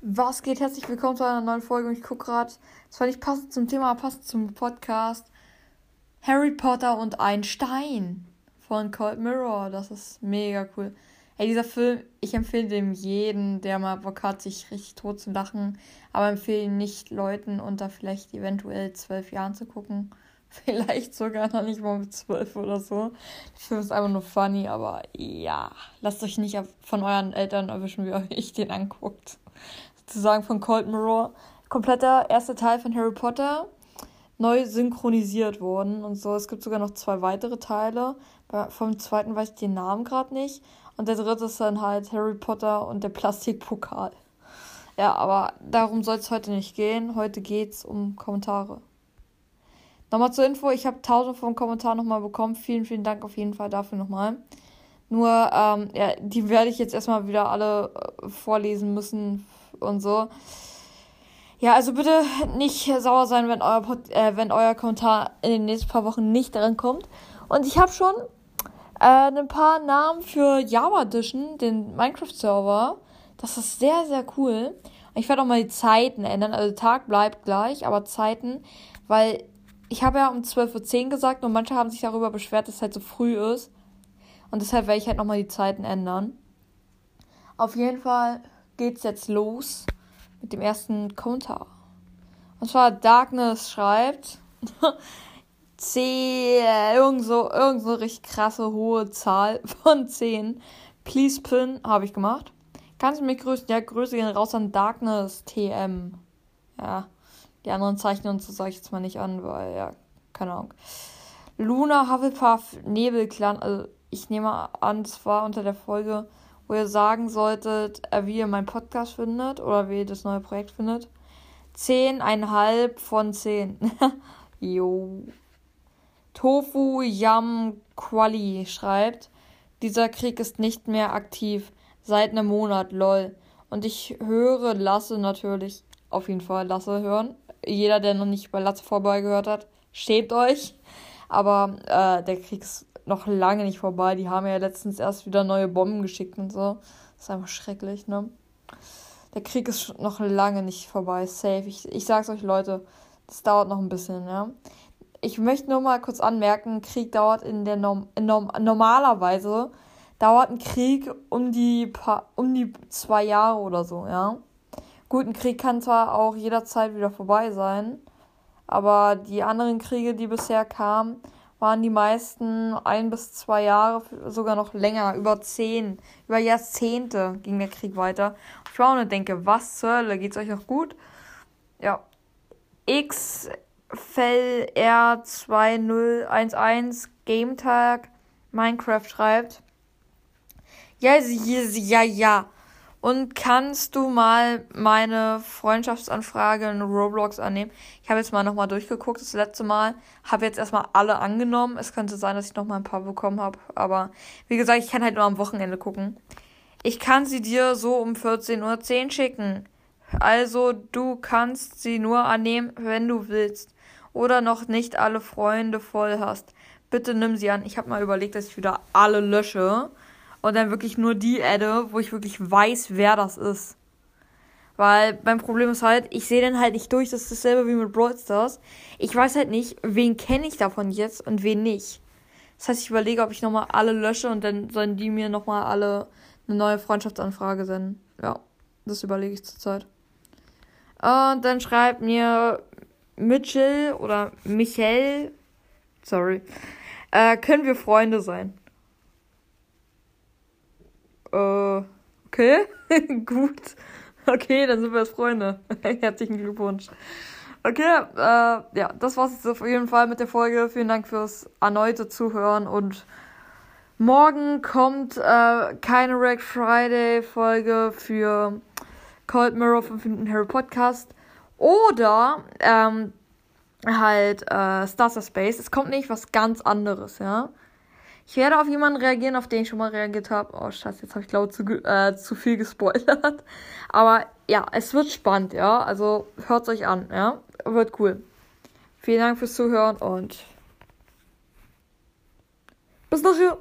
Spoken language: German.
Was geht? Herzlich willkommen zu einer neuen Folge. Und ich gucke gerade, das war nicht passend zum Thema, passend zum Podcast. Harry Potter und ein Stein von Cold Mirror. Das ist mega cool. Ey, dieser Film, ich empfehle dem jeden, der mal Bock hat, sich richtig tot zu lachen. Aber empfehle ihn nicht Leuten unter vielleicht eventuell zwölf Jahren zu gucken. Vielleicht sogar noch nicht mal mit zwölf oder so. Der Film ist einfach nur funny, aber ja, lasst euch nicht von euren Eltern erwischen, wie euch den anguckt. Sozusagen von Cold Mirror. Kompletter erster Teil von Harry Potter. Neu synchronisiert worden und so. Es gibt sogar noch zwei weitere Teile. Vom zweiten weiß ich den Namen gerade nicht. Und der dritte ist dann halt Harry Potter und der Plastikpokal. Ja, aber darum soll es heute nicht gehen. Heute geht es um Kommentare. Nochmal zur Info, ich habe tausend von Kommentaren nochmal bekommen. Vielen, vielen Dank auf jeden Fall dafür nochmal. Nur, ähm, ja, die werde ich jetzt erstmal wieder alle äh, vorlesen müssen und so. Ja, also bitte nicht sauer sein, wenn euer, Pod äh, wenn euer Kommentar in den nächsten paar Wochen nicht darin kommt. Und ich habe schon äh, ein paar Namen für Java Edition, den Minecraft-Server. Das ist sehr, sehr cool. Ich werde auch mal die Zeiten ändern. Also Tag bleibt gleich, aber Zeiten, weil ich habe ja um 12.10 Uhr gesagt und manche haben sich darüber beschwert, dass es halt so früh ist. Und deshalb werde ich halt nochmal die Zeiten ändern. Auf jeden Fall geht's jetzt los mit dem ersten Kommentar. Und zwar Darkness schreibt C, irgend so, irgend so richtig krasse hohe Zahl von 10. Please Pin habe ich gemacht. Kannst du mich grüßen? Ja, Grüße gehen raus an Darkness TM. Ja. Die anderen Zeichen und so sage ich jetzt mal nicht an, weil, ja, keine Ahnung. Luna Hufflepuff Nebelclan, also ich nehme an, es war unter der Folge, wo ihr sagen solltet, äh, wie ihr meinen Podcast findet oder wie ihr das neue Projekt findet. 10,5 von 10. jo. Tofu Yam Quali schreibt, dieser Krieg ist nicht mehr aktiv. Seit einem Monat, lol. Und ich höre Lasse natürlich, auf jeden Fall Lasse hören jeder, der noch nicht bei Latze vorbei gehört hat, schämt euch. Aber äh, der Krieg ist noch lange nicht vorbei. Die haben ja letztens erst wieder neue Bomben geschickt und so. Das ist einfach schrecklich, ne? Der Krieg ist noch lange nicht vorbei. Safe. Ich, ich sag's euch, Leute, das dauert noch ein bisschen, ja. Ich möchte nur mal kurz anmerken, Krieg dauert in der Norm, in Norm normalerweise dauert ein Krieg um die paar, um die zwei Jahre oder so, ja. Gut, ein Krieg kann zwar auch jederzeit wieder vorbei sein, aber die anderen Kriege, die bisher kamen, waren die meisten ein bis zwei Jahre, sogar noch länger, über zehn, über Jahrzehnte ging der Krieg weiter. Ich war auch denke, was zur Hölle, geht's euch noch gut? Ja. XFLR2011 Game Tag Minecraft schreibt. Ja, ja, ja. Und kannst du mal meine Freundschaftsanfrage in Roblox annehmen? Ich habe jetzt mal nochmal durchgeguckt, das letzte Mal. Habe jetzt erstmal alle angenommen. Es könnte sein, dass ich nochmal ein paar bekommen habe. Aber wie gesagt, ich kann halt nur am Wochenende gucken. Ich kann sie dir so um 14.10 Uhr schicken. Also du kannst sie nur annehmen, wenn du willst. Oder noch nicht alle Freunde voll hast. Bitte nimm sie an. Ich habe mal überlegt, dass ich wieder alle lösche und dann wirklich nur die adde, wo ich wirklich weiß, wer das ist. Weil mein Problem ist halt, ich sehe den halt nicht durch, das ist dasselbe wie mit Brawl Stars. Ich weiß halt nicht, wen kenne ich davon jetzt und wen nicht. Das heißt, ich überlege, ob ich nochmal alle lösche und dann sollen die mir nochmal alle eine neue Freundschaftsanfrage senden. Ja, das überlege ich zurzeit. Und dann schreibt mir Mitchell oder Michel, sorry, äh, können wir Freunde sein? Äh, okay, gut. Okay, dann sind wir jetzt Freunde. Herzlichen Glückwunsch. Okay, äh, ja, das war's jetzt auf jeden Fall mit der Folge. Vielen Dank fürs erneute Zuhören und morgen kommt äh, keine Rack Friday Folge für Cold Mirror vom Finden Harry Podcast oder ähm, halt äh, Star Space. Es kommt nicht was ganz anderes, ja. Ich werde auf jemanden reagieren, auf den ich schon mal reagiert habe. Oh, scheiße, jetzt habe ich, glaube zu, äh, zu viel gespoilert. Aber ja, es wird spannend, ja. Also hört euch an, ja. Wird cool. Vielen Dank fürs Zuhören und Bis nachher.